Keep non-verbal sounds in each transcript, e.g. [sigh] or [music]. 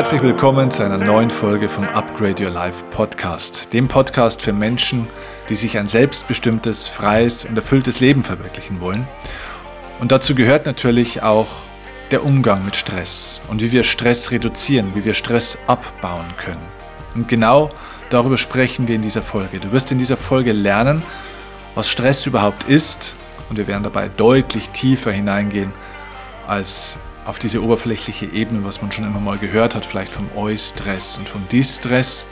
Herzlich willkommen zu einer neuen Folge vom Upgrade Your Life Podcast, dem Podcast für Menschen, die sich ein selbstbestimmtes, freies und erfülltes Leben verwirklichen wollen. Und dazu gehört natürlich auch der Umgang mit Stress und wie wir Stress reduzieren, wie wir Stress abbauen können. Und genau darüber sprechen wir in dieser Folge. Du wirst in dieser Folge lernen, was Stress überhaupt ist und wir werden dabei deutlich tiefer hineingehen als auf diese oberflächliche Ebene, was man schon immer mal gehört hat, vielleicht vom Eustress und vom Distress,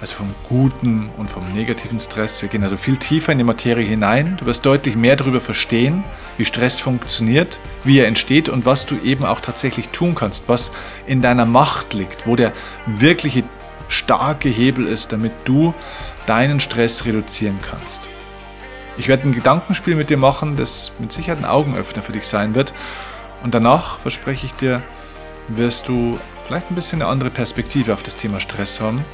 also vom guten und vom negativen Stress. Wir gehen also viel tiefer in die Materie hinein. Du wirst deutlich mehr darüber verstehen, wie Stress funktioniert, wie er entsteht und was du eben auch tatsächlich tun kannst, was in deiner Macht liegt, wo der wirkliche starke Hebel ist, damit du deinen Stress reduzieren kannst. Ich werde ein Gedankenspiel mit dir machen, das mit Sicherheit ein Augenöffner für dich sein wird und danach, verspreche ich dir, wirst du vielleicht ein bisschen eine andere Perspektive auf das Thema Stress haben.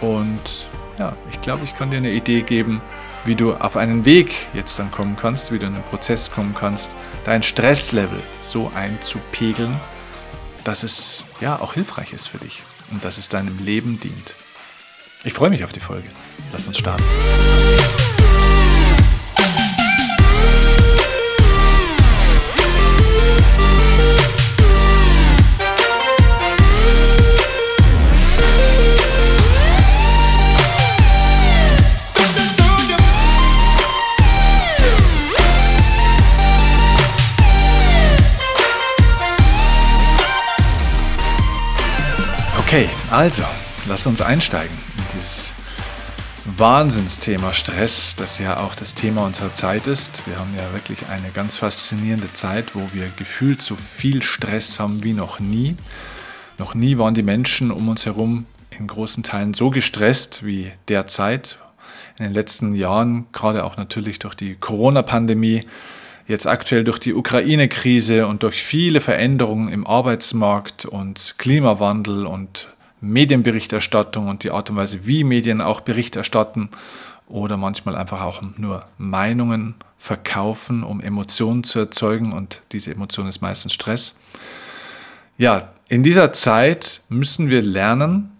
Und ja, ich glaube, ich kann dir eine Idee geben, wie du auf einen Weg jetzt dann kommen kannst, wie du in einen Prozess kommen kannst, dein Stresslevel so einzupegeln, dass es ja auch hilfreich ist für dich und dass es deinem Leben dient. Ich freue mich auf die Folge. Lass uns starten. Okay, also, lass uns einsteigen in dieses Wahnsinnsthema Stress, das ja auch das Thema unserer Zeit ist. Wir haben ja wirklich eine ganz faszinierende Zeit, wo wir gefühlt so viel Stress haben wie noch nie. Noch nie waren die Menschen um uns herum in großen Teilen so gestresst wie derzeit. In den letzten Jahren, gerade auch natürlich durch die Corona-Pandemie, jetzt aktuell durch die Ukraine-Krise und durch viele Veränderungen im Arbeitsmarkt und Klimawandel und Medienberichterstattung und die Art und Weise, wie Medien auch Bericht erstatten oder manchmal einfach auch nur Meinungen verkaufen, um Emotionen zu erzeugen und diese Emotion ist meistens Stress. Ja, in dieser Zeit müssen wir lernen,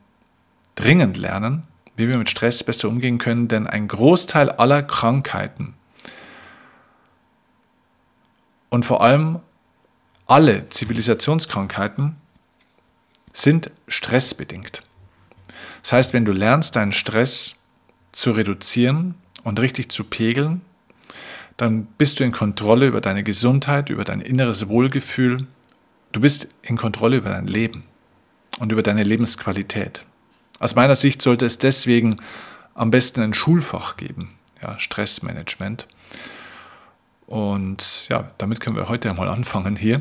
dringend lernen, wie wir mit Stress besser umgehen können, denn ein Großteil aller Krankheiten und vor allem alle Zivilisationskrankheiten sind stressbedingt. Das heißt, wenn du lernst, deinen Stress zu reduzieren und richtig zu pegeln, dann bist du in Kontrolle über deine Gesundheit, über dein inneres Wohlgefühl. Du bist in Kontrolle über dein Leben und über deine Lebensqualität. Aus meiner Sicht sollte es deswegen am besten ein Schulfach geben, ja, Stressmanagement. Und ja, damit können wir heute einmal anfangen hier.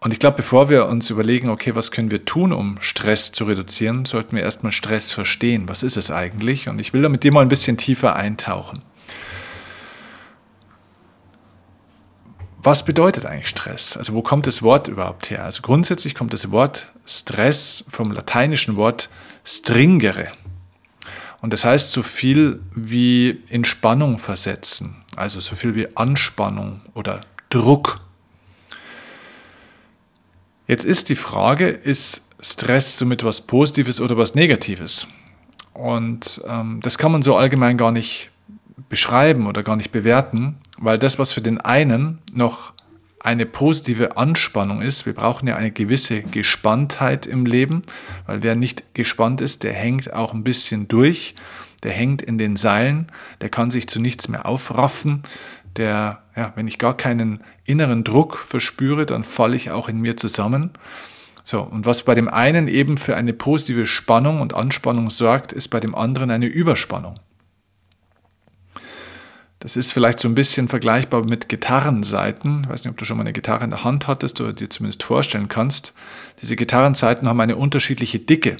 Und ich glaube, bevor wir uns überlegen, okay, was können wir tun, um Stress zu reduzieren, sollten wir erstmal Stress verstehen. Was ist es eigentlich? Und ich will da mit dir mal ein bisschen tiefer eintauchen. Was bedeutet eigentlich Stress? Also wo kommt das Wort überhaupt her? Also grundsätzlich kommt das Wort Stress vom lateinischen Wort stringere. Und das heißt so viel wie in Spannung versetzen, also so viel wie Anspannung oder Druck. Jetzt ist die Frage, ist Stress somit was Positives oder was Negatives? Und ähm, das kann man so allgemein gar nicht beschreiben oder gar nicht bewerten, weil das, was für den einen noch eine positive Anspannung ist. Wir brauchen ja eine gewisse Gespanntheit im Leben, weil wer nicht gespannt ist, der hängt auch ein bisschen durch, der hängt in den Seilen, der kann sich zu nichts mehr aufraffen, der, ja, wenn ich gar keinen inneren Druck verspüre, dann falle ich auch in mir zusammen. So, und was bei dem einen eben für eine positive Spannung und Anspannung sorgt, ist bei dem anderen eine Überspannung. Das ist vielleicht so ein bisschen vergleichbar mit Gitarrenseiten. Ich weiß nicht, ob du schon mal eine Gitarre in der Hand hattest oder dir zumindest vorstellen kannst. Diese Gitarrenseiten haben eine unterschiedliche Dicke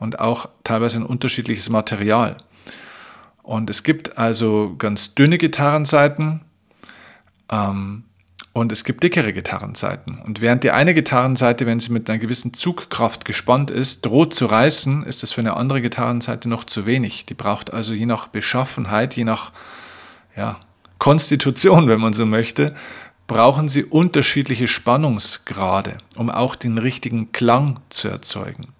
und auch teilweise ein unterschiedliches Material. Und es gibt also ganz dünne Gitarrenseiten ähm, und es gibt dickere Gitarrenseiten. Und während die eine Gitarrenseite, wenn sie mit einer gewissen Zugkraft gespannt ist, droht zu reißen, ist es für eine andere Gitarrenseite noch zu wenig. Die braucht also je nach Beschaffenheit, je nach ja, Konstitution, wenn man so möchte, brauchen sie unterschiedliche Spannungsgrade, um auch den richtigen Klang zu erzeugen.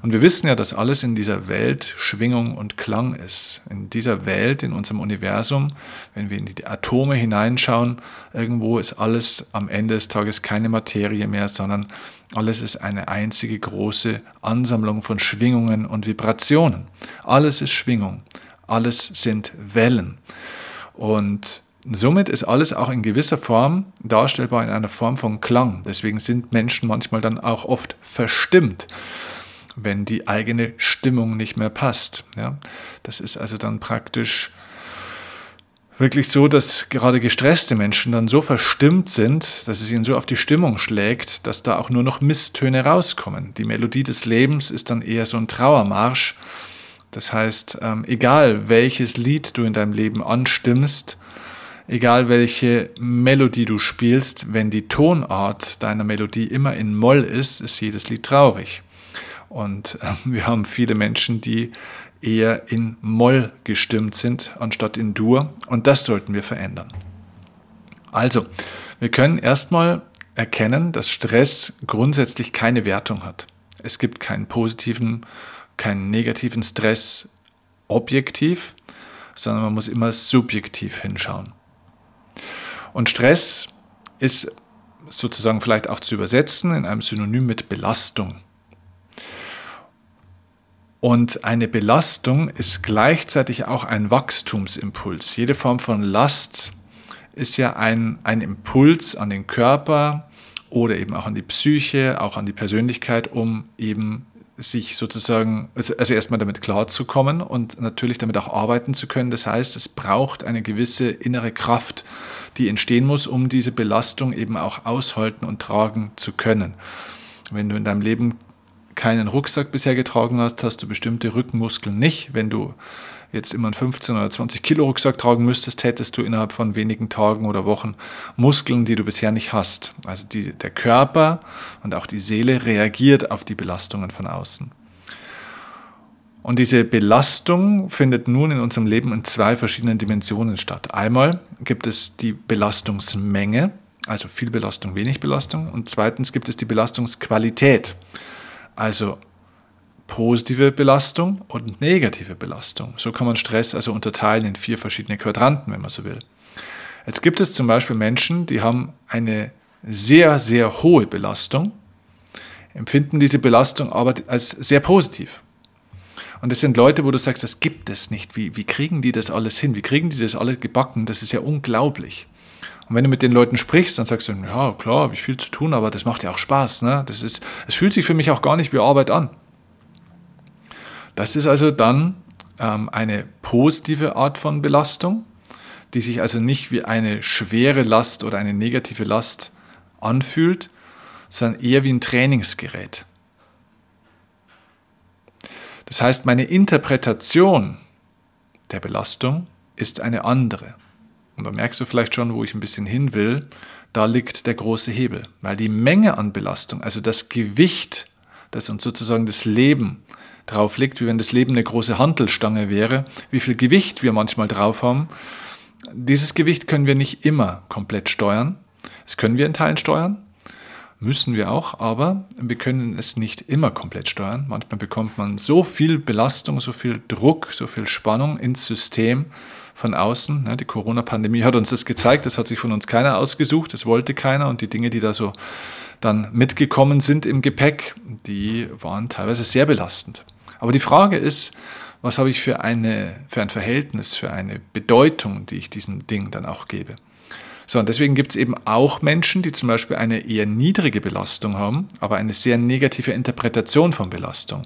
Und wir wissen ja, dass alles in dieser Welt Schwingung und Klang ist. In dieser Welt, in unserem Universum, wenn wir in die Atome hineinschauen, irgendwo ist alles am Ende des Tages keine Materie mehr, sondern alles ist eine einzige große Ansammlung von Schwingungen und Vibrationen. Alles ist Schwingung. Alles sind Wellen. Und somit ist alles auch in gewisser Form darstellbar in einer Form von Klang. Deswegen sind Menschen manchmal dann auch oft verstimmt wenn die eigene Stimmung nicht mehr passt. Ja? Das ist also dann praktisch wirklich so, dass gerade gestresste Menschen dann so verstimmt sind, dass es ihnen so auf die Stimmung schlägt, dass da auch nur noch Misstöne rauskommen. Die Melodie des Lebens ist dann eher so ein Trauermarsch. Das heißt, ähm, egal welches Lied du in deinem Leben anstimmst, egal welche Melodie du spielst, wenn die Tonart deiner Melodie immer in Moll ist, ist jedes Lied traurig. Und äh, wir haben viele Menschen, die eher in Moll gestimmt sind, anstatt in Dur. Und das sollten wir verändern. Also, wir können erstmal erkennen, dass Stress grundsätzlich keine Wertung hat. Es gibt keinen positiven, keinen negativen Stress objektiv, sondern man muss immer subjektiv hinschauen. Und Stress ist sozusagen vielleicht auch zu übersetzen in einem Synonym mit Belastung. Und eine Belastung ist gleichzeitig auch ein Wachstumsimpuls. Jede Form von Last ist ja ein, ein Impuls an den Körper oder eben auch an die Psyche, auch an die Persönlichkeit, um eben sich sozusagen, also, also erstmal damit klarzukommen und natürlich damit auch arbeiten zu können. Das heißt, es braucht eine gewisse innere Kraft, die entstehen muss, um diese Belastung eben auch aushalten und tragen zu können. Wenn du in deinem Leben keinen Rucksack bisher getragen hast, hast du bestimmte Rückenmuskeln nicht. Wenn du jetzt immer einen 15 oder 20 Kilo Rucksack tragen müsstest, hättest du innerhalb von wenigen Tagen oder Wochen Muskeln, die du bisher nicht hast. Also die, der Körper und auch die Seele reagiert auf die Belastungen von außen. Und diese Belastung findet nun in unserem Leben in zwei verschiedenen Dimensionen statt. Einmal gibt es die Belastungsmenge, also viel Belastung, wenig Belastung. Und zweitens gibt es die Belastungsqualität. Also positive Belastung und negative Belastung. So kann man Stress also unterteilen in vier verschiedene Quadranten, wenn man so will. Jetzt gibt es zum Beispiel Menschen, die haben eine sehr, sehr hohe Belastung, empfinden diese Belastung aber als sehr positiv. Und das sind Leute, wo du sagst, das gibt es nicht. Wie, wie kriegen die das alles hin? Wie kriegen die das alles gebacken? Das ist ja unglaublich. Und wenn du mit den Leuten sprichst, dann sagst du, ja, klar, habe ich viel zu tun, aber das macht ja auch Spaß. Ne? Das ist, es fühlt sich für mich auch gar nicht wie Arbeit an. Das ist also dann ähm, eine positive Art von Belastung, die sich also nicht wie eine schwere Last oder eine negative Last anfühlt, sondern eher wie ein Trainingsgerät. Das heißt, meine Interpretation der Belastung ist eine andere. Und da merkst du vielleicht schon, wo ich ein bisschen hin will, da liegt der große Hebel. Weil die Menge an Belastung, also das Gewicht, das uns sozusagen das Leben drauf liegt, wie wenn das Leben eine große Hantelstange wäre, wie viel Gewicht wir manchmal drauf haben, dieses Gewicht können wir nicht immer komplett steuern. Das können wir in Teilen steuern, müssen wir auch, aber wir können es nicht immer komplett steuern. Manchmal bekommt man so viel Belastung, so viel Druck, so viel Spannung ins System, von außen. Ne, die Corona-Pandemie hat uns das gezeigt, das hat sich von uns keiner ausgesucht, das wollte keiner und die Dinge, die da so dann mitgekommen sind im Gepäck, die waren teilweise sehr belastend. Aber die Frage ist, was habe ich für, eine, für ein Verhältnis, für eine Bedeutung, die ich diesem Ding dann auch gebe. So, und deswegen gibt es eben auch Menschen, die zum Beispiel eine eher niedrige Belastung haben, aber eine sehr negative Interpretation von Belastung.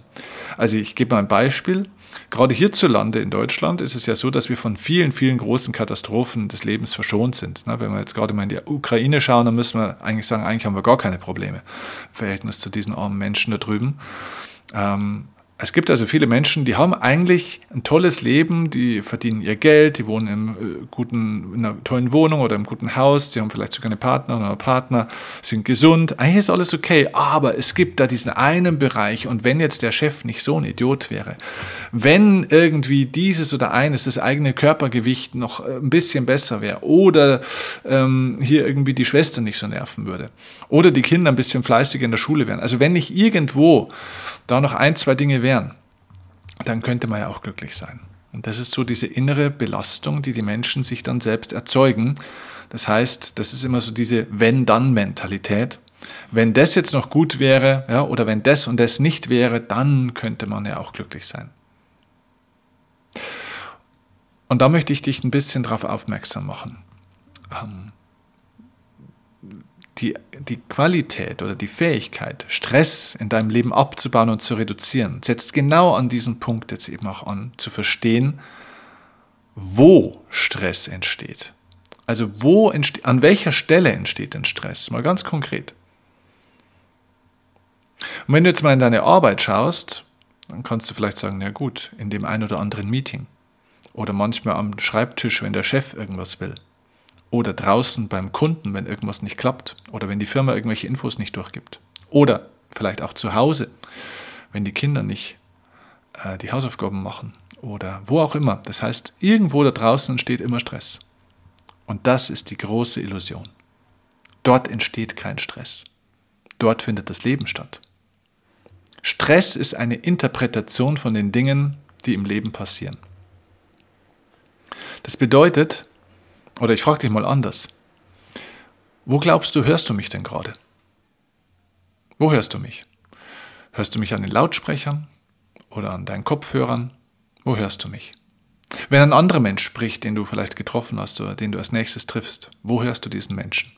Also ich gebe mal ein Beispiel. Gerade hierzulande in Deutschland ist es ja so, dass wir von vielen, vielen großen Katastrophen des Lebens verschont sind. Wenn wir jetzt gerade mal in die Ukraine schauen, dann müssen wir eigentlich sagen, eigentlich haben wir gar keine Probleme im Verhältnis zu diesen armen Menschen da drüben. Ähm, Es gibt also viele Menschen, die haben eigentlich ein tolles Leben, die verdienen ihr Geld, die wohnen im, äh, guten, in einer tollen Wohnung oder im guten Haus, sie haben vielleicht sogar eine Partnerin oder Partner, sind gesund, eigentlich ist alles okay, aber es gibt da diesen einen Bereich und wenn jetzt der Chef nicht so ein Idiot wäre, wenn irgendwie dieses oder eines, das eigene Körpergewicht noch äh, ein bisschen besser wäre oder ähm, hier irgendwie die Schwester nicht so nerven würde oder die Kinder ein bisschen fleißiger in der Schule wären, also wenn nicht irgendwo da noch ein, zwei Dinge wären, dann könnte man ja auch glücklich sein. Und das ist so diese innere Belastung, die die Menschen sich dann selbst erzeugen. Das heißt, das ist immer so diese Wenn-Dann-Mentalität. Wenn das jetzt noch gut wäre, ja, oder wenn das und das nicht wäre, dann könnte man ja auch glücklich sein. Und da möchte ich dich ein bisschen darauf aufmerksam machen. Ähm, die, die Qualität oder die Fähigkeit, Stress in deinem Leben abzubauen und zu reduzieren, setzt genau an diesem Punkt jetzt eben auch an, zu verstehen, wo Stress entsteht. Also wo entsteht, an welcher Stelle entsteht denn Stress? Mal ganz konkret. Und wenn du jetzt mal in deine Arbeit schaust, dann kannst du vielleicht sagen, ja gut, in dem ein oder anderen Meeting oder manchmal am Schreibtisch, wenn der Chef irgendwas will oder draußen beim Kunden, wenn irgendwas nicht klappt oder wenn die Firma irgendwelche Infos nicht durchgibt. Oder vielleicht auch zu Hause, wenn die Kinder nicht äh, die Hausaufgaben machen oder wo auch immer. Das heißt, irgendwo da draußen entsteht immer Stress. Und das ist die große Illusion. Dort entsteht kein Stress. Dort findet das Leben statt. Stress ist eine Interpretation von den Dingen, die im Leben passieren. Das bedeutet, oder ich frage dich mal anders. Wo glaubst du, hörst du mich denn gerade? Wo hörst du mich? Hörst du mich an den Lautsprechern oder an deinen Kopfhörern? Wo hörst du mich? Wenn ein anderer Mensch spricht, den du vielleicht getroffen hast oder den du als nächstes triffst, wo hörst du diesen Menschen?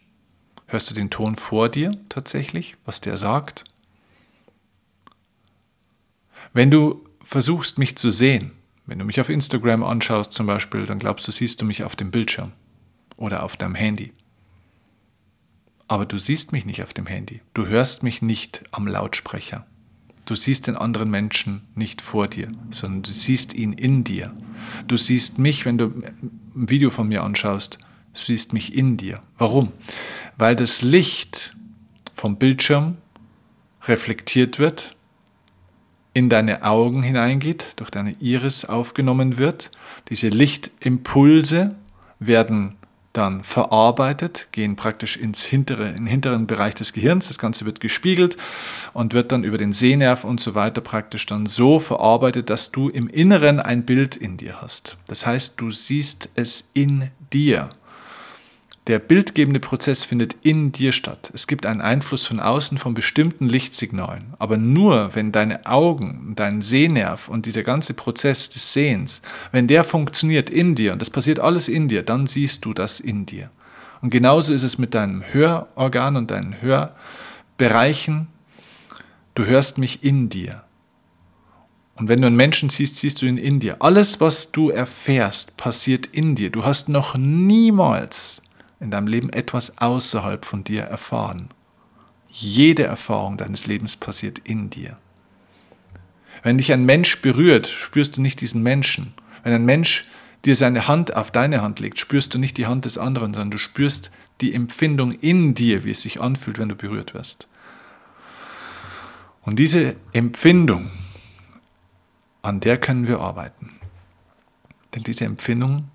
Hörst du den Ton vor dir tatsächlich, was der sagt? Wenn du versuchst, mich zu sehen, wenn du mich auf Instagram anschaust zum Beispiel, dann glaubst du, siehst du mich auf dem Bildschirm oder auf deinem Handy. Aber du siehst mich nicht auf dem Handy. Du hörst mich nicht am Lautsprecher. Du siehst den anderen Menschen nicht vor dir, sondern du siehst ihn in dir. Du siehst mich, wenn du ein Video von mir anschaust, du siehst mich in dir. Warum? Weil das Licht vom Bildschirm reflektiert wird, in deine Augen hineingeht, durch deine Iris aufgenommen wird. Diese Lichtimpulse werden dann verarbeitet, gehen praktisch ins hintere, in den hinteren Bereich des Gehirns. Das Ganze wird gespiegelt und wird dann über den Sehnerv und so weiter praktisch dann so verarbeitet, dass du im Inneren ein Bild in dir hast. Das heißt, du siehst es in dir. Der bildgebende Prozess findet in dir statt. Es gibt einen Einfluss von außen von bestimmten Lichtsignalen. Aber nur wenn deine Augen, dein Sehnerv und dieser ganze Prozess des Sehens, wenn der funktioniert in dir, und das passiert alles in dir, dann siehst du das in dir. Und genauso ist es mit deinem Hörorgan und deinen Hörbereichen. Du hörst mich in dir. Und wenn du einen Menschen siehst, siehst du ihn in dir. Alles, was du erfährst, passiert in dir. Du hast noch niemals in deinem Leben etwas außerhalb von dir erfahren. Jede Erfahrung deines Lebens passiert in dir. Wenn dich ein Mensch berührt, spürst du nicht diesen Menschen. Wenn ein Mensch dir seine Hand auf deine Hand legt, spürst du nicht die Hand des anderen, sondern du spürst die Empfindung in dir, wie es sich anfühlt, wenn du berührt wirst. Und diese Empfindung, an der können wir arbeiten. Denn diese Empfindung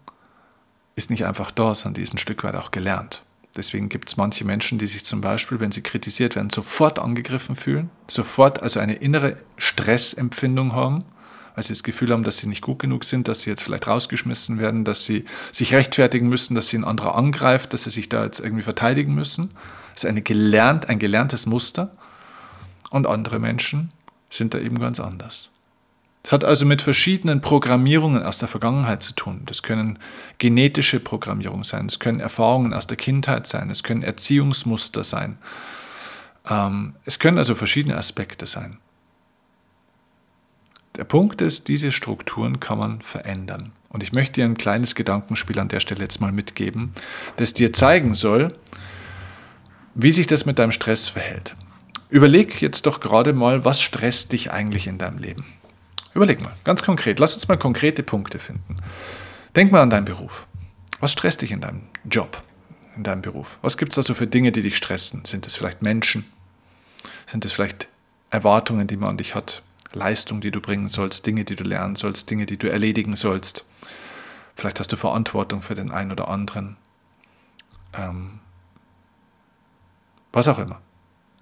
ist nicht einfach da, sondern die ist ein Stück weit auch gelernt. Deswegen gibt es manche Menschen, die sich zum Beispiel, wenn sie kritisiert werden, sofort angegriffen fühlen, sofort also eine innere Stressempfindung haben, weil sie das Gefühl haben, dass sie nicht gut genug sind, dass sie jetzt vielleicht rausgeschmissen werden, dass sie sich rechtfertigen müssen, dass sie ein anderer angreift, dass sie sich da jetzt irgendwie verteidigen müssen. Das ist eine gelernt, ein gelerntes Muster. Und andere Menschen sind da eben ganz anders. Es hat also mit verschiedenen Programmierungen aus der Vergangenheit zu tun. Das können genetische Programmierungen sein, es können Erfahrungen aus der Kindheit sein, es können Erziehungsmuster sein. Ähm, es können also verschiedene Aspekte sein. Der Punkt ist, diese Strukturen kann man verändern. Und ich möchte dir ein kleines Gedankenspiel an der Stelle jetzt mal mitgeben, das dir zeigen soll, wie sich das mit deinem Stress verhält. Überleg jetzt doch gerade mal, was stresst dich eigentlich in deinem Leben? Überleg mal, ganz konkret. Lass uns mal konkrete Punkte finden. Denk mal an deinen Beruf. Was stresst dich in deinem Job, in deinem Beruf? Was gibt es also für Dinge, die dich stressen? Sind es vielleicht Menschen? Sind es vielleicht Erwartungen, die man an dich hat? Leistung, die du bringen sollst, Dinge, die du lernen sollst, Dinge, die du erledigen sollst? Vielleicht hast du Verantwortung für den einen oder anderen. Ähm, was auch immer.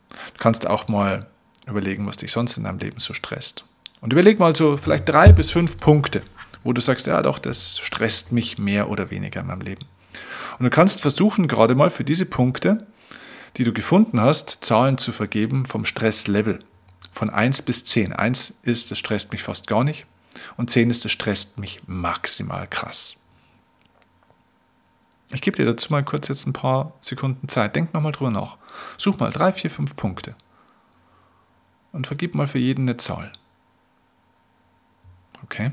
Du kannst auch mal überlegen, was dich sonst in deinem Leben so stresst. Und überleg mal so vielleicht drei bis fünf Punkte, wo du sagst, ja doch, das stresst mich mehr oder weniger in meinem Leben. Und du kannst versuchen, gerade mal für diese Punkte, die du gefunden hast, Zahlen zu vergeben vom Stresslevel. Von 1 bis 10. 1 ist, das stresst mich fast gar nicht. Und 10 ist, das stresst mich maximal krass. Ich gebe dir dazu mal kurz jetzt ein paar Sekunden Zeit. Denk nochmal drüber nach. Such mal drei, vier, fünf Punkte. Und vergib mal für jeden eine Zahl. Okay?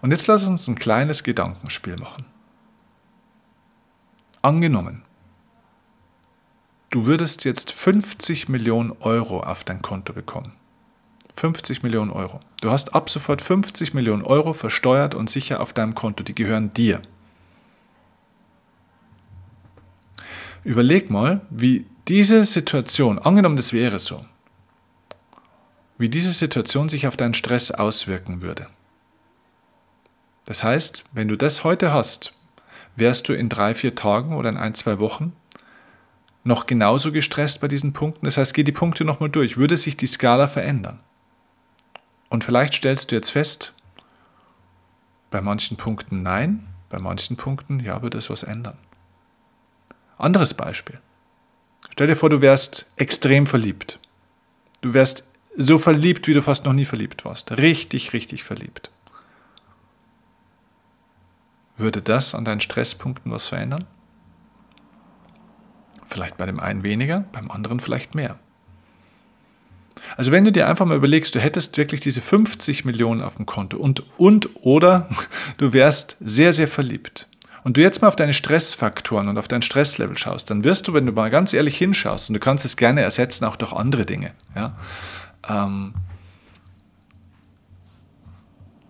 Und jetzt lass uns ein kleines Gedankenspiel machen. Angenommen, du würdest jetzt 50 Millionen Euro auf dein Konto bekommen. 50 Millionen Euro. Du hast ab sofort 50 Millionen Euro versteuert und sicher auf deinem Konto. Die gehören dir. Überleg mal, wie diese Situation, angenommen das wäre so, wie diese Situation sich auf deinen Stress auswirken würde. Das heißt, wenn du das heute hast, wärst du in drei, vier Tagen oder in ein, zwei Wochen noch genauso gestresst bei diesen Punkten. Das heißt, geh die Punkte nochmal durch. Würde sich die Skala verändern? Und vielleicht stellst du jetzt fest, bei manchen Punkten nein, bei manchen Punkten ja, würde es was ändern. Anderes Beispiel. Stell dir vor, du wärst extrem verliebt. Du wärst so verliebt, wie du fast noch nie verliebt warst. Richtig, richtig verliebt. Würde das an deinen Stresspunkten was verändern? Vielleicht bei dem einen weniger, beim anderen vielleicht mehr. Also wenn du dir einfach mal überlegst, du hättest wirklich diese 50 Millionen auf dem Konto und, und oder [laughs] du wärst sehr, sehr verliebt und du jetzt mal auf deine Stressfaktoren und auf dein Stresslevel schaust, dann wirst du, wenn du mal ganz ehrlich hinschaust, und du kannst es gerne ersetzen auch durch andere Dinge, ja, ähm,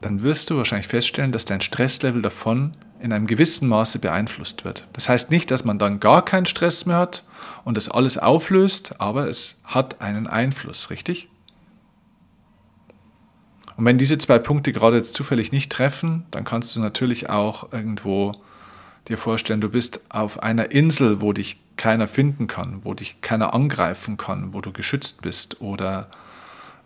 dann wirst du wahrscheinlich feststellen, dass dein Stresslevel davon in einem gewissen Maße beeinflusst wird. Das heißt nicht, dass man dann gar keinen Stress mehr hat und das alles auflöst, aber es hat einen Einfluss, richtig? Und wenn diese zwei Punkte gerade jetzt zufällig nicht treffen, dann kannst du natürlich auch irgendwo dir vorstellen, du bist auf einer Insel, wo dich keiner finden kann, wo dich keiner angreifen kann, wo du geschützt bist oder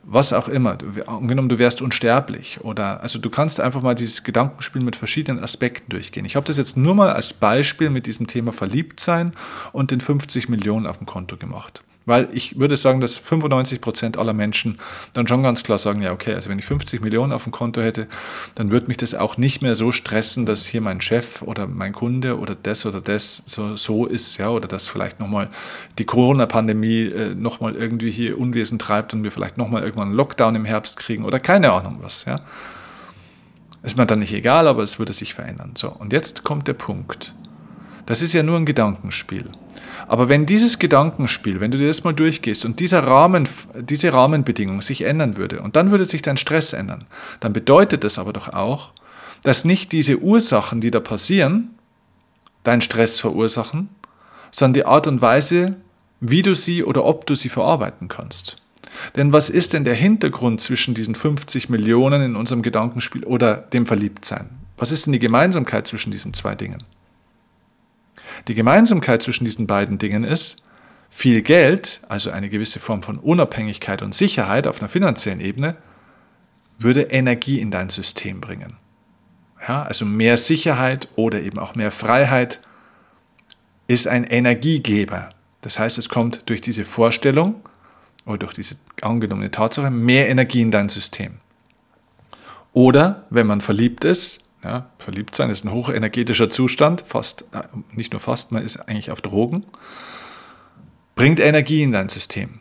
was auch immer. Du, angenommen, du wärst unsterblich oder also du kannst einfach mal dieses Gedankenspiel mit verschiedenen Aspekten durchgehen. Ich habe das jetzt nur mal als Beispiel mit diesem Thema Verliebtsein und den 50 Millionen auf dem Konto gemacht. Weil ich würde sagen, dass 95 Prozent aller Menschen dann schon ganz klar sagen, ja, okay, also wenn ich 50 Millionen auf dem Konto hätte, dann würde mich das auch nicht mehr so stressen, dass hier mein Chef oder mein Kunde oder das oder das so, so ist, ja, oder dass vielleicht nochmal die Corona-Pandemie äh, nochmal irgendwie hier Unwesen treibt und wir vielleicht nochmal irgendwann einen Lockdown im Herbst kriegen oder keine Ahnung was, ja. Ist mir dann nicht egal, aber es würde sich verändern. So, und jetzt kommt der Punkt. Das ist ja nur ein Gedankenspiel. Aber wenn dieses Gedankenspiel, wenn du dir das mal durchgehst und dieser Rahmen, diese Rahmenbedingung sich ändern würde und dann würde sich dein Stress ändern, dann bedeutet das aber doch auch, dass nicht diese Ursachen, die da passieren, deinen Stress verursachen, sondern die Art und Weise, wie du sie oder ob du sie verarbeiten kannst. Denn was ist denn der Hintergrund zwischen diesen 50 Millionen in unserem Gedankenspiel oder dem Verliebtsein? Was ist denn die Gemeinsamkeit zwischen diesen zwei Dingen? Die Gemeinsamkeit zwischen diesen beiden Dingen ist, viel Geld, also eine gewisse Form von Unabhängigkeit und Sicherheit auf einer finanziellen Ebene, würde Energie in dein System bringen. Ja, also mehr Sicherheit oder eben auch mehr Freiheit ist ein Energiegeber. Das heißt, es kommt durch diese Vorstellung oder durch diese angenommene Tatsache mehr Energie in dein System. Oder wenn man verliebt ist, ja, verliebt sein ist ein hochenergetischer Zustand, fast, äh, nicht nur fast, man ist eigentlich auf Drogen. Bringt Energie in dein System.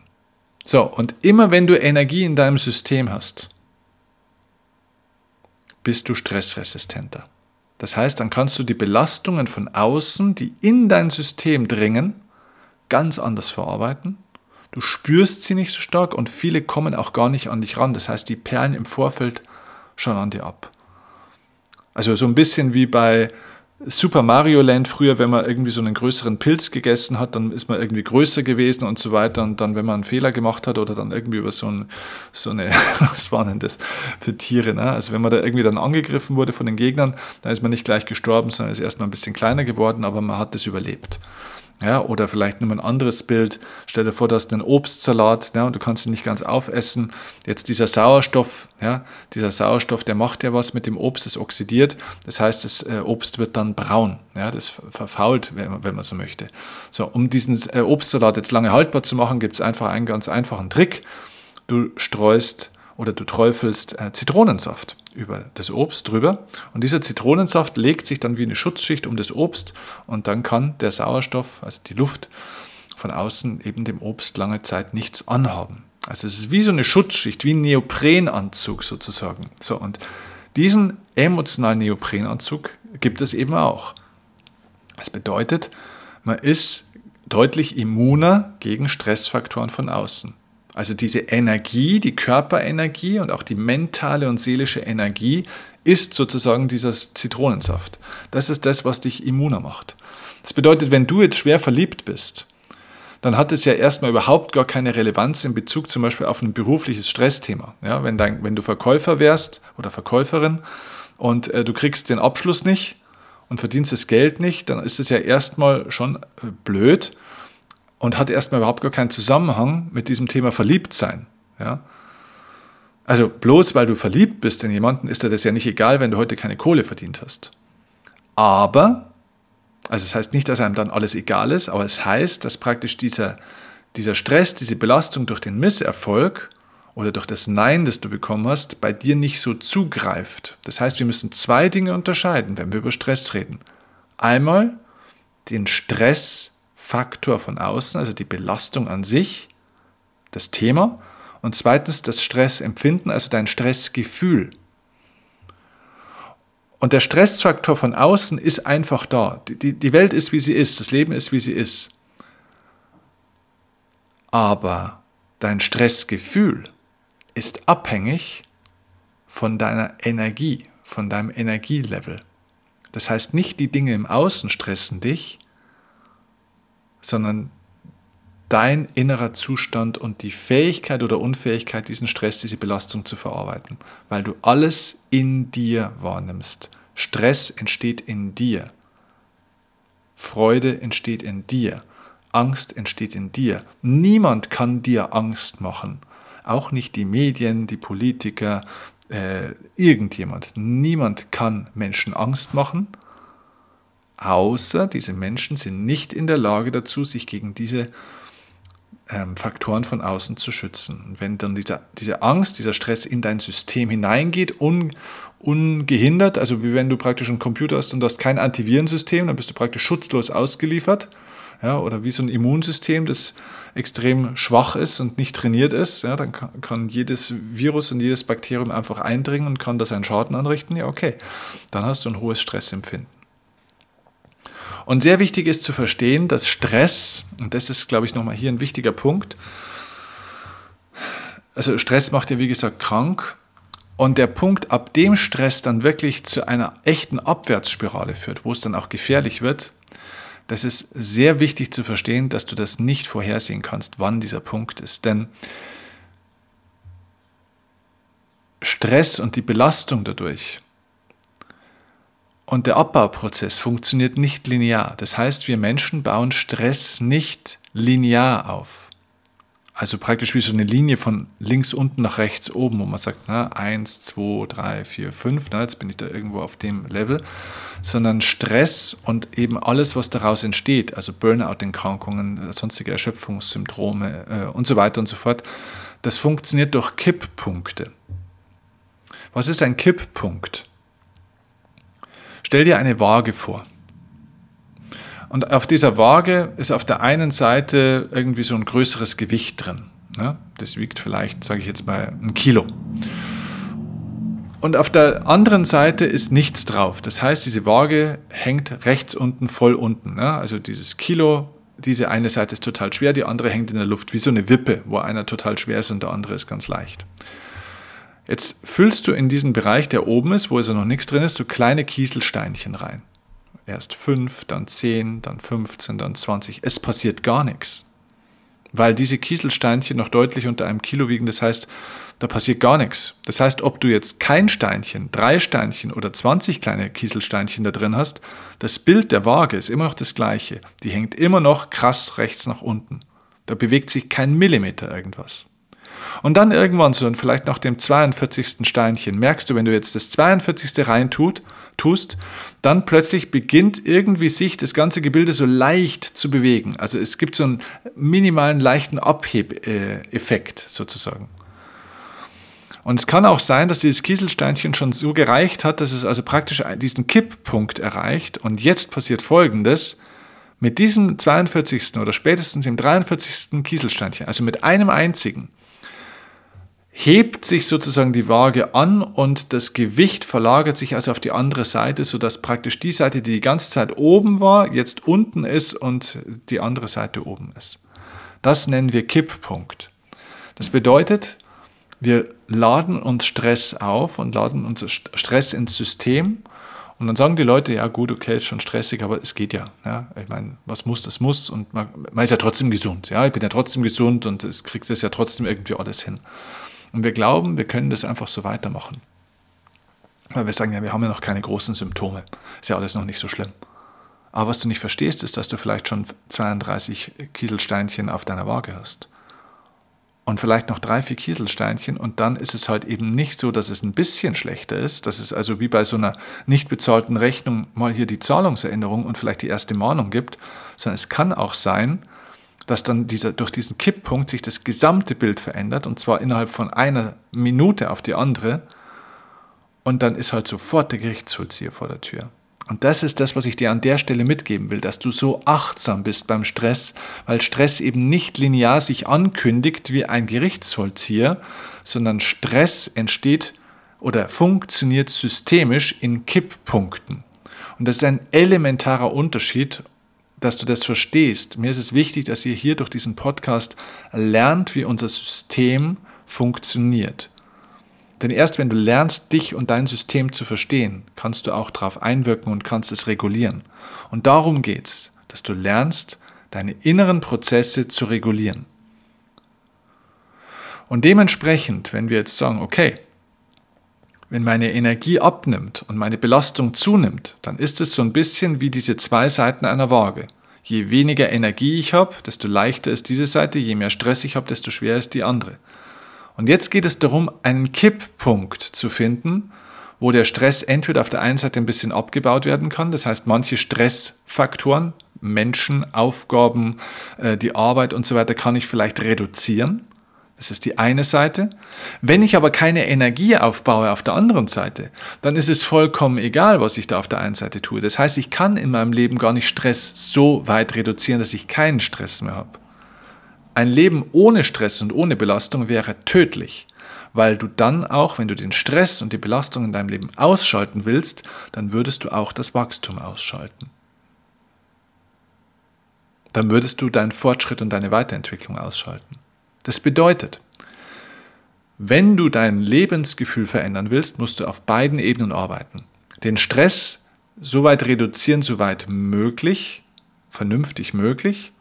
So, und immer wenn du Energie in deinem System hast, bist du stressresistenter. Das heißt, dann kannst du die Belastungen von außen, die in dein System dringen, ganz anders verarbeiten. du spürst sie nicht so stark und viele kommen auch gar nicht an dich ran. Das heißt, die perlen im Vorfeld schon an dir ab. Also so ein bisschen wie bei Super Mario Land früher, wenn man irgendwie so einen größeren Pilz gegessen hat, dann ist man irgendwie größer gewesen und so weiter. Und dann, wenn man einen Fehler gemacht hat oder dann irgendwie über so, ein, so eine, [laughs] was war denn das für Tiere, ne? Also wenn man da irgendwie dann angegriffen wurde von den Gegnern, dann ist man nicht gleich gestorben, sondern ist erstmal ein bisschen kleiner geworden, aber man hat es überlebt. Ja, oder vielleicht nur ein anderes Bild. Stell dir vor, du hast einen Obstsalat ja, und du kannst ihn nicht ganz aufessen. Jetzt dieser Sauerstoff, ja, dieser Sauerstoff, der macht ja was mit dem Obst, es oxidiert. Das heißt, das äh, Obst wird dann braun. Ja, das verfault, wenn man, wenn man so möchte. So, um diesen äh, Obstsalat jetzt lange haltbar zu machen, gibt es einfach einen ganz einfachen Trick. Du streust oder du träufelst äh, Zitronensaft über das Obst drüber und dieser Zitronensaft legt sich dann wie eine Schutzschicht um das Obst und dann kann der Sauerstoff, also die Luft von außen eben dem Obst lange Zeit nichts anhaben. Also es ist wie so eine Schutzschicht, wie ein Neoprenanzug sozusagen. So und diesen emotionalen Neoprenanzug gibt es eben auch. Das bedeutet, man ist deutlich immuner gegen Stressfaktoren von außen. Also diese Energie, die Körperenergie und auch die mentale und seelische Energie ist sozusagen dieser Zitronensaft. Das ist das, was dich immuner macht. Das bedeutet, wenn du jetzt schwer verliebt bist, dann hat es ja erstmal überhaupt gar keine Relevanz in Bezug zum Beispiel auf ein berufliches Stressthema. Ja, wenn, dein, wenn du Verkäufer wärst oder Verkäuferin und äh, du kriegst den Abschluss nicht und verdienst das Geld nicht, dann ist es ja erstmal schon äh, blöd, und hat erstmal überhaupt gar keinen Zusammenhang mit diesem Thema Verliebtsein. Ja? Also bloß weil du verliebt bist in jemanden, ist dir das ja nicht egal, wenn du heute keine Kohle verdient hast. Aber, also es das heißt nicht, dass einem dann alles egal ist, aber es heißt, dass praktisch dieser, dieser Stress, diese Belastung durch den Misserfolg oder durch das Nein, das du bekommen hast, bei dir nicht so zugreift. Das heißt, wir müssen zwei Dinge unterscheiden, wenn wir über Stress reden. Einmal den Stress Faktor von außen, also die Belastung an sich, das Thema. Und zweitens das Stressempfinden, also dein Stressgefühl. Und der Stressfaktor von außen ist einfach da. Die, Welt ist, wie sie ist, das Leben ist, wie sie ist. Aber dein Stressgefühl ist abhängig von deiner Energie, von deinem Energielevel. Das heißt, nicht die Dinge im Außen stressen dich, sondern dein innerer Zustand und die Fähigkeit oder Unfähigkeit, diesen Stress, diese Belastung zu verarbeiten, weil du alles in dir wahrnimmst. Stress entsteht in dir. Freude entsteht in dir. Angst entsteht in dir. Niemand kann dir Angst machen. Auch nicht die Medien, die Politiker, äh, irgendjemand. Niemand kann Menschen Angst machen außer diese Menschen sind nicht in der Lage dazu, sich gegen diese ähm, Faktoren von außen zu schützen. Und wenn dann dieser, diese Angst, dieser Stress in dein System hineingeht, un, ungehindert, also wie wenn du praktisch einen Computer hast und hast kein Antivirensystem, dann bist du praktisch schutzlos ausgeliefert, ja, oder wie so ein Immunsystem, das extrem schwach ist und nicht trainiert ist, ja, dann kann, kann jedes Virus und jedes Bakterium einfach eindringen und kann das einen Schaden anrichten, ja okay, dann hast du ein hohes Stressempfinden. Und sehr wichtig ist zu verstehen, dass Stress, und das ist, glaube ich, nochmal hier ein wichtiger Punkt, also Stress macht ja, wie gesagt, krank. Und der Punkt, ab dem Stress dann wirklich zu einer echten Abwärtsspirale führt, wo es dann auch gefährlich wird, das ist sehr wichtig zu verstehen, dass du das nicht vorhersehen kannst, wann dieser Punkt ist. Denn Stress und die Belastung dadurch und der Abbauprozess funktioniert nicht linear. Das heißt, wir Menschen bauen Stress nicht linear auf. Also praktisch wie so eine Linie von links unten nach rechts oben, wo man sagt, na, 1, 2, 3, 4, 5, na, jetzt bin ich da irgendwo auf dem Level, sondern Stress und eben alles, was daraus entsteht, also Burnout-Erkrankungen, sonstige Erschöpfungssymptome äh, und so weiter und so fort, das funktioniert durch Kipppunkte. Was ist ein Kipppunkt? Stell dir eine Waage vor. Und auf dieser Waage ist auf der einen Seite irgendwie so ein größeres Gewicht drin. Das wiegt vielleicht, sage ich jetzt mal, ein Kilo. Und auf der anderen Seite ist nichts drauf. Das heißt, diese Waage hängt rechts unten voll unten. Also dieses Kilo diese eine Seite ist total schwer, die andere hängt in der Luft, wie so eine Wippe, wo einer total schwer ist und der andere ist ganz leicht. Jetzt füllst du in diesen Bereich, der oben ist, wo also noch nichts drin ist, so kleine Kieselsteinchen rein. Erst fünf, dann zehn, dann 15, dann 20. Es passiert gar nichts. Weil diese Kieselsteinchen noch deutlich unter einem Kilo wiegen. Das heißt, da passiert gar nichts. Das heißt, ob du jetzt kein Steinchen, drei Steinchen oder 20 kleine Kieselsteinchen da drin hast, das Bild der Waage ist immer noch das gleiche. Die hängt immer noch krass rechts nach unten. Da bewegt sich kein Millimeter irgendwas. Und dann irgendwann so, und vielleicht nach dem 42. Steinchen, merkst du, wenn du jetzt das 42. rein tut, tust, dann plötzlich beginnt irgendwie sich das ganze Gebilde so leicht zu bewegen. Also es gibt so einen minimalen leichten Abhebeffekt sozusagen. Und es kann auch sein, dass dieses Kieselsteinchen schon so gereicht hat, dass es also praktisch diesen Kipppunkt erreicht. Und jetzt passiert Folgendes. Mit diesem 42. oder spätestens dem 43. Kieselsteinchen, also mit einem einzigen, hebt sich sozusagen die Waage an und das Gewicht verlagert sich also auf die andere Seite, sodass praktisch die Seite, die die ganze Zeit oben war, jetzt unten ist und die andere Seite oben ist. Das nennen wir Kipppunkt. Das bedeutet, wir laden uns Stress auf und laden uns Stress ins System und dann sagen die Leute, ja gut, okay, ist schon stressig, aber es geht ja. ja. Ich meine, was muss, das muss. Und man, man, ist ja trotzdem gesund. Ja, ich bin ja trotzdem gesund und es kriegt das ja trotzdem irgendwie alles hin. Und wir glauben, wir können das einfach so weitermachen. Weil wir sagen, ja, wir haben ja noch keine großen Symptome. Ist ja alles noch nicht so schlimm. Aber was du nicht verstehst, ist, dass du vielleicht schon 32 Kieselsteinchen auf deiner Waage hast. Und vielleicht noch drei, vier Kieselsteinchen und dann ist es halt eben nicht so, dass es ein bisschen schlechter ist, dass es also wie bei so einer nicht bezahlten Rechnung mal hier die Zahlungserinnerung und vielleicht die erste Mahnung gibt, sondern es kann auch sein, dass dann dieser, durch diesen Kipppunkt sich das gesamte Bild verändert und zwar innerhalb von einer Minute auf die andere und dann ist halt sofort der Gerichtsvollzieher vor der Tür. Und das ist das, was ich dir an der Stelle mitgeben will, dass du so achtsam bist beim Stress, weil Stress eben nicht linear sich ankündigt wie ein Gerichtsvollzieher, sondern Stress entsteht oder funktioniert systemisch in Kipppunkten. Und das ist ein elementarer Unterschied dass du das verstehst. Mir ist es wichtig, dass ihr hier durch diesen Podcast lernt, wie unser System funktioniert. Denn erst wenn du lernst, dich und dein System zu verstehen, kannst du auch darauf einwirken und kannst es regulieren. Und darum geht es, dass du lernst, deine inneren Prozesse zu regulieren. Und dementsprechend, wenn wir jetzt sagen, okay, wenn meine Energie abnimmt und meine Belastung zunimmt, dann ist es so ein bisschen wie diese zwei Seiten einer Waage. Je weniger Energie ich habe, desto leichter ist diese Seite, je mehr Stress ich habe, desto schwerer ist die andere. Und jetzt geht es darum, einen Kipppunkt zu finden, wo der Stress entweder auf der einen Seite ein bisschen abgebaut werden kann, das heißt manche Stressfaktoren, Menschen, Aufgaben, äh, die Arbeit und so weiter kann ich vielleicht reduzieren das ist die eine Seite. Wenn ich aber keine Energie aufbaue auf der anderen Seite, dann ist es vollkommen egal, was ich da auf der einen Seite tue. Das heißt, ich kann in meinem Leben gar nicht Stress so weit reduzieren, dass ich keinen Stress mehr habe. Ein Leben ohne Stress und ohne Belastung wäre tödlich, weil du dann auch, wenn du den Stress und die Belastung in deinem Leben ausschalten willst, dann würdest du auch das Wachstum ausschalten. Dann würdest du deinen Fortschritt und deine Weiterentwicklung ausschalten. Das bedeutet, wenn du dein Lebensgefühl verändern willst, musst du auf beiden Ebenen arbeiten. Den Stress so weit reduzieren, so weit möglich, vernünftig möglich,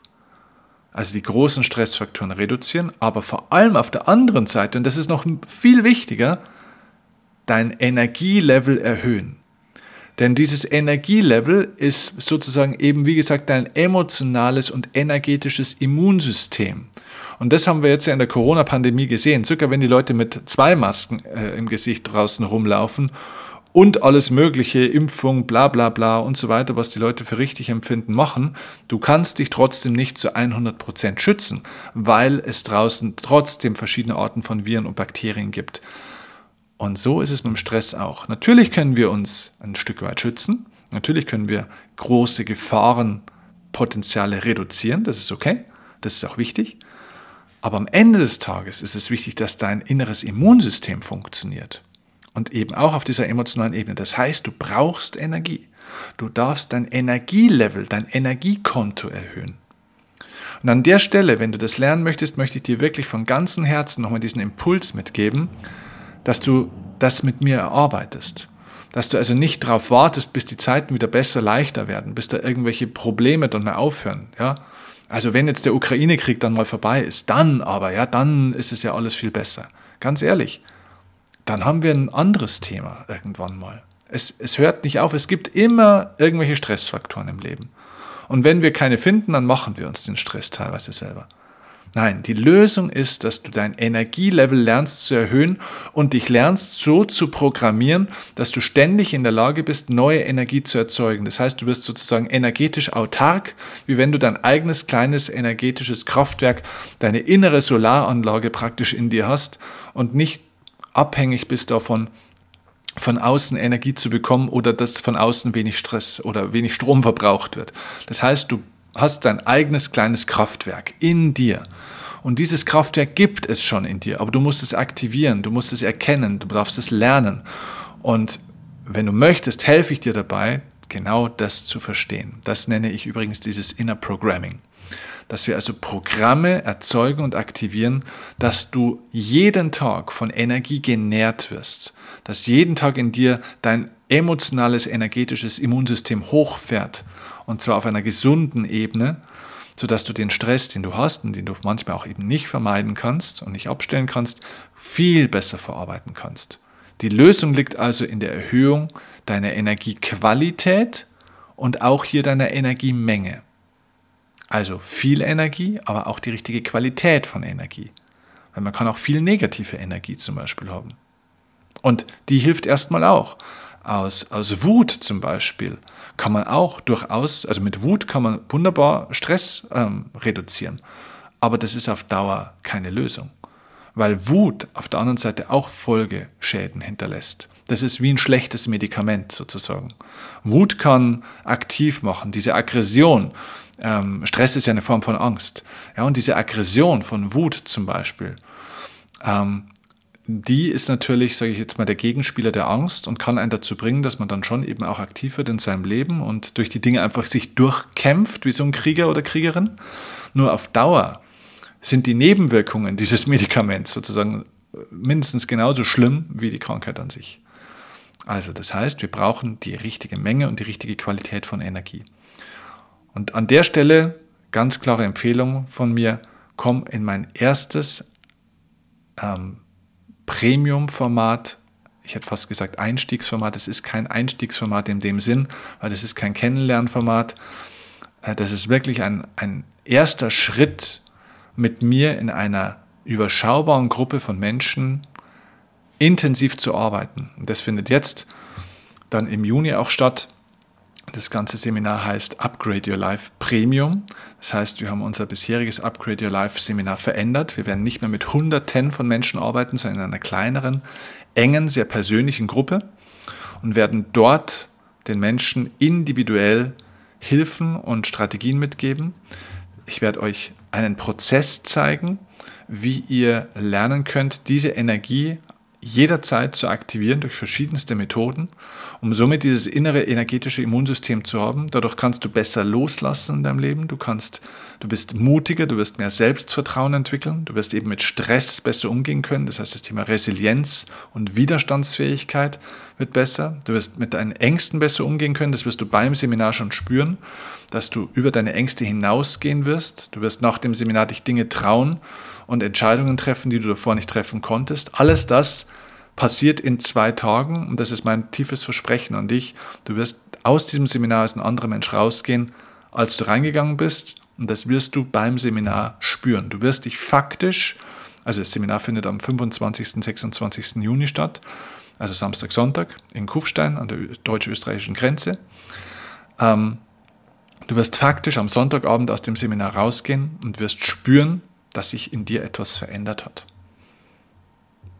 also die großen Stressfaktoren reduzieren, aber vor allem auf der anderen Seite, und das ist noch viel wichtiger, dein Energielevel erhöhen. Denn dieses Energielevel ist sozusagen eben, wie gesagt, dein emotionales und energetisches Immunsystem. Und das haben wir jetzt ja in der Corona-Pandemie gesehen. Sogar wenn die Leute mit zwei Masken äh, im Gesicht draußen rumlaufen und alles Mögliche, Impfung, bla bla bla und so weiter, was die Leute für richtig empfinden, machen, du kannst dich trotzdem nicht zu 100% schützen, weil es draußen trotzdem verschiedene Arten von Viren und Bakterien gibt. Und so ist es mit dem Stress auch. Natürlich können wir uns ein Stück weit schützen, natürlich können wir große Gefahrenpotenziale reduzieren, das ist okay, das ist auch wichtig. Aber am Ende des Tages ist es wichtig, dass dein inneres Immunsystem funktioniert. Und eben auch auf dieser emotionalen Ebene. Das heißt, du brauchst Energie. Du darfst dein Energielevel, dein Energiekonto erhöhen. Und an der Stelle, wenn du das lernen möchtest, möchte ich dir wirklich von ganzem Herzen nochmal diesen Impuls mitgeben, dass du das mit mir erarbeitest. Dass du also nicht darauf wartest, bis die Zeiten wieder besser, leichter werden, bis da irgendwelche Probleme dann mal aufhören. Ja? Also wenn jetzt der Ukraine-Krieg dann mal vorbei ist, dann aber, ja, dann ist es ja alles viel besser. Ganz ehrlich, dann haben wir ein anderes Thema irgendwann mal. Es, es hört nicht auf, es gibt immer irgendwelche Stressfaktoren im Leben. Und wenn wir keine finden, dann machen wir uns den Stress teilweise selber. Nein, die Lösung ist, dass du dein Energielevel lernst zu erhöhen und dich lernst so zu programmieren, dass du ständig in der Lage bist, neue Energie zu erzeugen. Das heißt, du wirst sozusagen energetisch autark, wie wenn du dein eigenes kleines energetisches Kraftwerk, deine innere Solaranlage praktisch in dir hast und nicht abhängig bist davon, von außen Energie zu bekommen oder dass von außen wenig Stress oder wenig Strom verbraucht wird. Das heißt, du hast dein eigenes kleines Kraftwerk in dir. Und dieses Kraftwerk gibt es schon in dir, aber du musst es aktivieren, du musst es erkennen, du darfst es lernen. Und wenn du möchtest, helfe ich dir dabei, genau das zu verstehen. Das nenne ich übrigens dieses Inner Programming dass wir also Programme erzeugen und aktivieren, dass du jeden Tag von Energie genährt wirst, dass jeden Tag in dir dein emotionales, energetisches Immunsystem hochfährt und zwar auf einer gesunden Ebene, sodass du den Stress, den du hast und den du manchmal auch eben nicht vermeiden kannst und nicht abstellen kannst, viel besser verarbeiten kannst. Die Lösung liegt also in der Erhöhung deiner Energiequalität und auch hier deiner Energiemenge. Also viel Energie, aber auch die richtige Qualität von Energie. Weil man kann auch viel negative Energie zum Beispiel haben. Und die hilft erstmal auch. Aus, aus Wut zum Beispiel kann man auch durchaus, also mit Wut kann man wunderbar Stress ähm, reduzieren. Aber das ist auf Dauer keine Lösung. Weil Wut auf der anderen Seite auch Folgeschäden hinterlässt. Das ist wie ein schlechtes Medikament sozusagen. Wut kann aktiv machen, diese Aggression, ähm, Stress ist ja eine Form von Angst. Ja, und diese Aggression von Wut zum Beispiel, ähm, die ist natürlich, sage ich jetzt mal, der Gegenspieler der Angst und kann einen dazu bringen, dass man dann schon eben auch aktiv wird in seinem Leben und durch die Dinge einfach sich durchkämpft, wie so ein Krieger oder Kriegerin. Nur auf Dauer sind die Nebenwirkungen dieses Medikaments sozusagen mindestens genauso schlimm wie die Krankheit an sich. Also das heißt, wir brauchen die richtige Menge und die richtige Qualität von Energie. Und an der Stelle ganz klare Empfehlung von mir, komm in mein erstes ähm, Premium-Format. Ich hätte fast gesagt Einstiegsformat. Es ist kein Einstiegsformat in dem Sinn, weil das ist kein Kennenlernformat. Äh, das ist wirklich ein, ein erster Schritt mit mir in einer überschaubaren Gruppe von Menschen intensiv zu arbeiten. Das findet jetzt dann im Juni auch statt. Das ganze Seminar heißt Upgrade Your Life Premium. Das heißt, wir haben unser bisheriges Upgrade Your Life Seminar verändert. Wir werden nicht mehr mit Hunderten von Menschen arbeiten, sondern in einer kleineren, engen, sehr persönlichen Gruppe und werden dort den Menschen individuell Hilfen und Strategien mitgeben. Ich werde euch einen Prozess zeigen, wie ihr lernen könnt, diese Energie jederzeit zu aktivieren durch verschiedenste Methoden, um somit dieses innere energetische Immunsystem zu haben. Dadurch kannst du besser loslassen in deinem Leben, du kannst, du bist mutiger, du wirst mehr Selbstvertrauen entwickeln, du wirst eben mit Stress besser umgehen können. Das heißt, das Thema Resilienz und Widerstandsfähigkeit wird besser. Du wirst mit deinen Ängsten besser umgehen können. Das wirst du beim Seminar schon spüren, dass du über deine Ängste hinausgehen wirst. Du wirst nach dem Seminar dich Dinge trauen und Entscheidungen treffen, die du davor nicht treffen konntest. Alles das passiert in zwei Tagen und das ist mein tiefes Versprechen an dich. Du wirst aus diesem Seminar als ein anderer Mensch rausgehen, als du reingegangen bist und das wirst du beim Seminar spüren. Du wirst dich faktisch, also das Seminar findet am 25. und 26. Juni statt, also Samstag, Sonntag in Kufstein an der deutsch-österreichischen Grenze. Ähm, du wirst faktisch am Sonntagabend aus dem Seminar rausgehen und wirst spüren, dass sich in dir etwas verändert hat.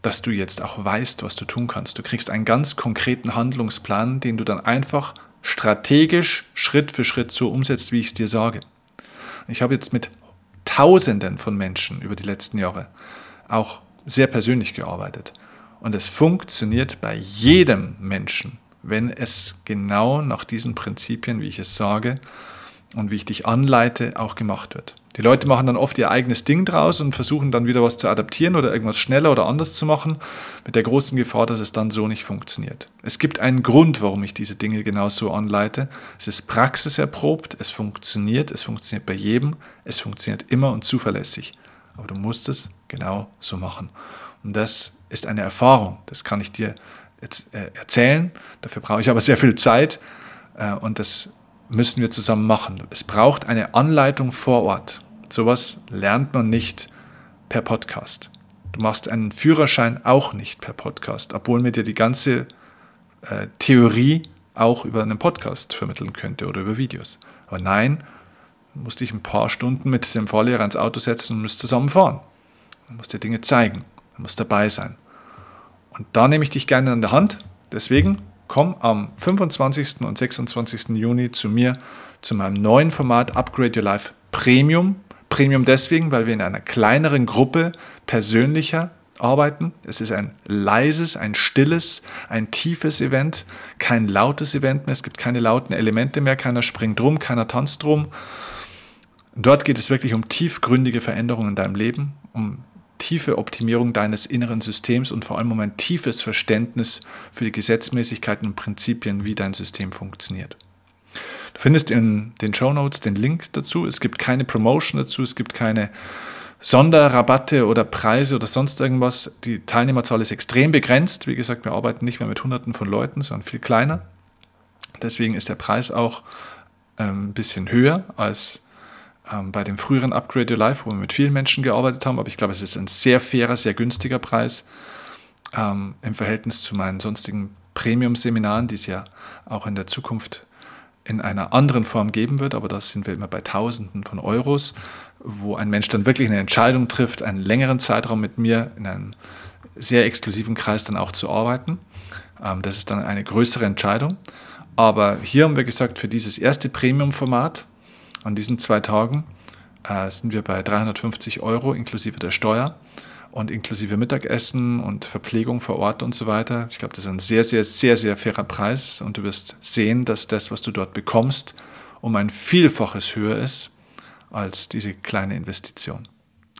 Dass du jetzt auch weißt, was du tun kannst. Du kriegst einen ganz konkreten Handlungsplan, den du dann einfach strategisch Schritt für Schritt so umsetzt, wie ich es dir sage. Ich habe jetzt mit Tausenden von Menschen über die letzten Jahre auch sehr persönlich gearbeitet. Und es funktioniert bei jedem Menschen, wenn es genau nach diesen Prinzipien, wie ich es sage und wie ich dich anleite, auch gemacht wird. Die Leute machen dann oft ihr eigenes Ding draus und versuchen dann wieder was zu adaptieren oder irgendwas schneller oder anders zu machen, mit der großen Gefahr, dass es dann so nicht funktioniert. Es gibt einen Grund, warum ich diese Dinge genau so anleite. Es ist praxiserprobt, es funktioniert, es funktioniert bei jedem, es funktioniert immer und zuverlässig. Aber du musst es genau so machen. Und das ist eine Erfahrung, das kann ich dir jetzt, äh, erzählen. Dafür brauche ich aber sehr viel Zeit äh, und das müssen wir zusammen machen. Es braucht eine Anleitung vor Ort. Sowas lernt man nicht per Podcast. Du machst einen Führerschein auch nicht per Podcast, obwohl mir dir die ganze äh, Theorie auch über einen Podcast vermitteln könnte oder über Videos. Aber nein, du musst dich ein paar Stunden mit dem Fahrlehrer ins Auto setzen und musst zusammen fahren. Du musst dir Dinge zeigen, du musst dabei sein. Und da nehme ich dich gerne an der Hand. Deswegen komm am 25. und 26. Juni zu mir zu meinem neuen Format Upgrade Your Life Premium. Premium deswegen, weil wir in einer kleineren Gruppe persönlicher arbeiten. Es ist ein leises, ein stilles, ein tiefes Event, kein lautes Event mehr. Es gibt keine lauten Elemente mehr, keiner springt rum, keiner tanzt rum. Dort geht es wirklich um tiefgründige Veränderungen in deinem Leben, um tiefe Optimierung deines inneren Systems und vor allem um ein tiefes Verständnis für die Gesetzmäßigkeiten und Prinzipien, wie dein System funktioniert. Du findest in den Show Notes den Link dazu. Es gibt keine Promotion dazu, es gibt keine Sonderrabatte oder Preise oder sonst irgendwas. Die Teilnehmerzahl ist extrem begrenzt. Wie gesagt, wir arbeiten nicht mehr mit Hunderten von Leuten, sondern viel kleiner. Deswegen ist der Preis auch ähm, ein bisschen höher als ähm, bei dem früheren Upgrade Your Life, wo wir mit vielen Menschen gearbeitet haben. Aber ich glaube, es ist ein sehr fairer, sehr günstiger Preis ähm, im Verhältnis zu meinen sonstigen Premium-Seminaren, die es ja auch in der Zukunft in einer anderen Form geben wird. Aber da sind wir immer bei Tausenden von Euros, wo ein Mensch dann wirklich eine Entscheidung trifft, einen längeren Zeitraum mit mir in einem sehr exklusiven Kreis dann auch zu arbeiten. Ähm, das ist dann eine größere Entscheidung. Aber hier haben wir gesagt, für dieses erste Premium-Format, an diesen zwei Tagen äh, sind wir bei 350 Euro inklusive der Steuer und inklusive Mittagessen und Verpflegung vor Ort und so weiter. Ich glaube, das ist ein sehr, sehr, sehr, sehr fairer Preis und du wirst sehen, dass das, was du dort bekommst, um ein Vielfaches höher ist als diese kleine Investition.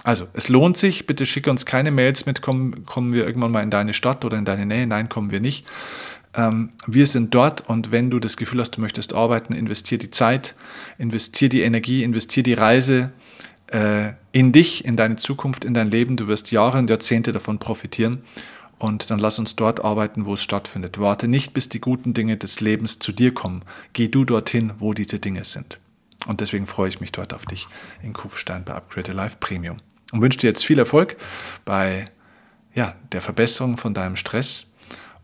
Also, es lohnt sich. Bitte schicke uns keine Mails mit, kommen, kommen wir irgendwann mal in deine Stadt oder in deine Nähe. Nein, kommen wir nicht. Ähm, wir sind dort und wenn du das Gefühl hast, du möchtest arbeiten, investier die Zeit, investier die Energie, investier die Reise äh, in dich, in deine Zukunft, in dein Leben. Du wirst Jahre und Jahrzehnte davon profitieren. Und dann lass uns dort arbeiten, wo es stattfindet. Warte nicht, bis die guten Dinge des Lebens zu dir kommen. Geh du dorthin, wo diese Dinge sind. Und deswegen freue ich mich dort auf dich in Kufstein bei Upgrade Life Premium. Und wünsche dir jetzt viel Erfolg bei ja, der Verbesserung von deinem Stress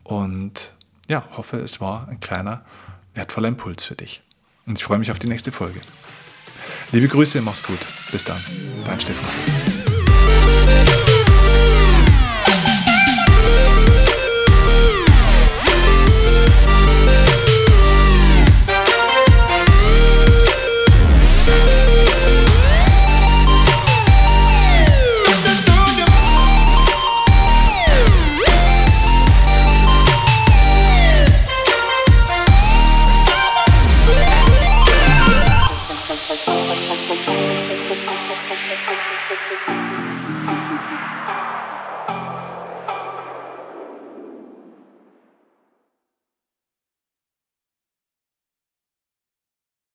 und ja, hoffe, es war ein kleiner, wertvoller Impuls für dich. Und ich freue mich auf die nächste Folge. Liebe Grüße, mach's gut. Bis dann. Dein Stefan.